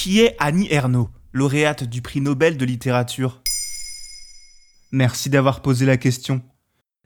Qui est Annie Ernaux, lauréate du prix Nobel de littérature Merci d'avoir posé la question.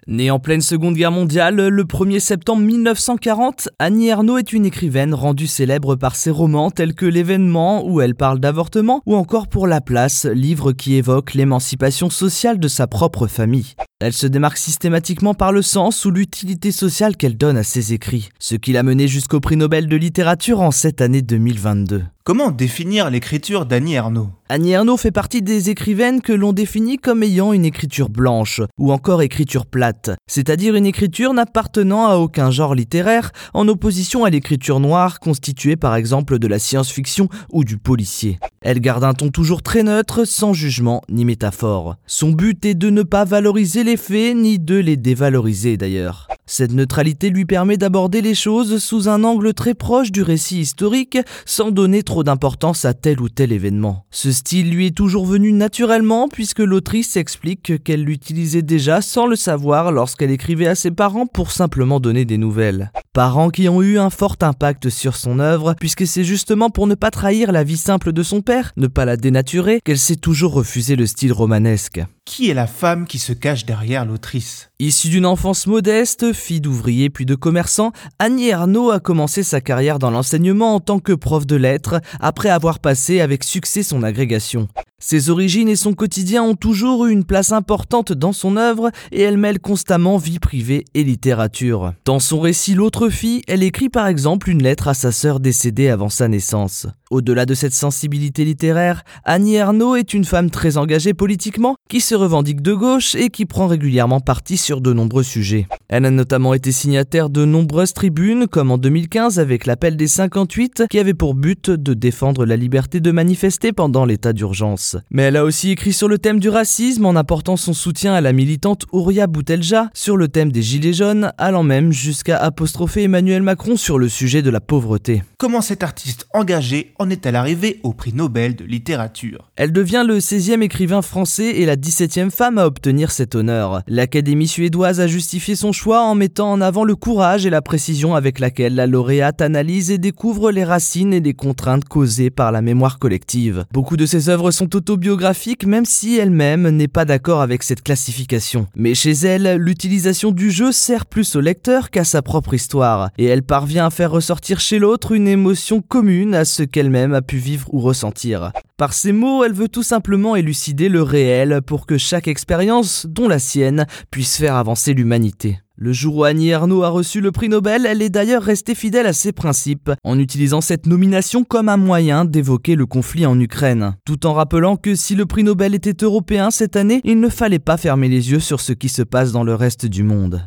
Née en pleine Seconde Guerre mondiale, le 1er septembre 1940, Annie Ernaux est une écrivaine rendue célèbre par ses romans tels que L'événement, où elle parle d'avortement, ou encore Pour la place, livre qui évoque l'émancipation sociale de sa propre famille. Elle se démarque systématiquement par le sens ou l'utilité sociale qu'elle donne à ses écrits, ce qui l'a menée jusqu'au prix Nobel de littérature en cette année 2022. Comment définir l'écriture d'Annie Ernaux? Annie Ernaux fait partie des écrivaines que l'on définit comme ayant une écriture blanche ou encore écriture plate, c'est-à-dire une écriture n'appartenant à aucun genre littéraire en opposition à l'écriture noire constituée par exemple de la science-fiction ou du policier. Elle garde un ton toujours très neutre, sans jugement ni métaphore. Son but est de ne pas valoriser les ni de les dévaloriser d'ailleurs. Cette neutralité lui permet d'aborder les choses sous un angle très proche du récit historique sans donner trop d'importance à tel ou tel événement. Ce style lui est toujours venu naturellement puisque l'autrice explique qu'elle l'utilisait déjà sans le savoir lorsqu'elle écrivait à ses parents pour simplement donner des nouvelles. Parents qui ont eu un fort impact sur son œuvre puisque c'est justement pour ne pas trahir la vie simple de son père, ne pas la dénaturer, qu'elle s'est toujours refusé le style romanesque. Qui est la femme qui se cache derrière l'autrice? Issue d'une enfance modeste, fille d'ouvrier puis de commerçant, Annie Ernaux a commencé sa carrière dans l'enseignement en tant que prof de lettres après avoir passé avec succès son agrégation. Ses origines et son quotidien ont toujours eu une place importante dans son œuvre et elle mêle constamment vie privée et littérature. Dans son récit L'autre fille, elle écrit par exemple une lettre à sa sœur décédée avant sa naissance. Au-delà de cette sensibilité littéraire, Annie Ernaux est une femme très engagée politiquement, qui se revendique de gauche et qui prend régulièrement parti sur de nombreux sujets. Elle a notamment été signataire de nombreuses tribunes, comme en 2015 avec l'appel des 58, qui avait pour but de défendre la liberté de manifester pendant l'état d'urgence. Mais elle a aussi écrit sur le thème du racisme en apportant son soutien à la militante Ouria Boutelja sur le thème des gilets jaunes, allant même jusqu'à apostropher Emmanuel Macron sur le sujet de la pauvreté. Comment cet artiste engagé en est-elle arrivée au prix Nobel de littérature? Elle devient le 16e écrivain français et la 17e femme à obtenir cet honneur. L'Académie suédoise a justifié son choix en mettant en avant le courage et la précision avec laquelle la lauréate analyse et découvre les racines et les contraintes causées par la mémoire collective. Beaucoup de ses œuvres sont autobiographiques même si elle-même n'est pas d'accord avec cette classification. Mais chez elle, l'utilisation du jeu sert plus au lecteur qu'à sa propre histoire, et elle parvient à faire ressortir chez l'autre une émotion commune à ce qu'elle même a pu vivre ou ressentir. Par ces mots, elle veut tout simplement élucider le réel pour que chaque expérience, dont la sienne, puisse faire avancer l'humanité. Le jour où Annie Ernaux a reçu le prix Nobel, elle est d'ailleurs restée fidèle à ses principes, en utilisant cette nomination comme un moyen d'évoquer le conflit en Ukraine, tout en rappelant que si le prix Nobel était européen cette année, il ne fallait pas fermer les yeux sur ce qui se passe dans le reste du monde.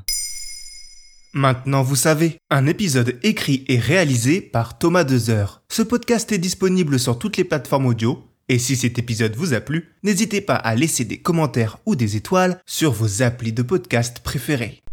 Maintenant vous savez, un épisode écrit et réalisé par Thomas Dezer. Ce podcast est disponible sur toutes les plateformes audio, et si cet épisode vous a plu, n'hésitez pas à laisser des commentaires ou des étoiles sur vos applis de podcast préférés.